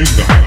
in the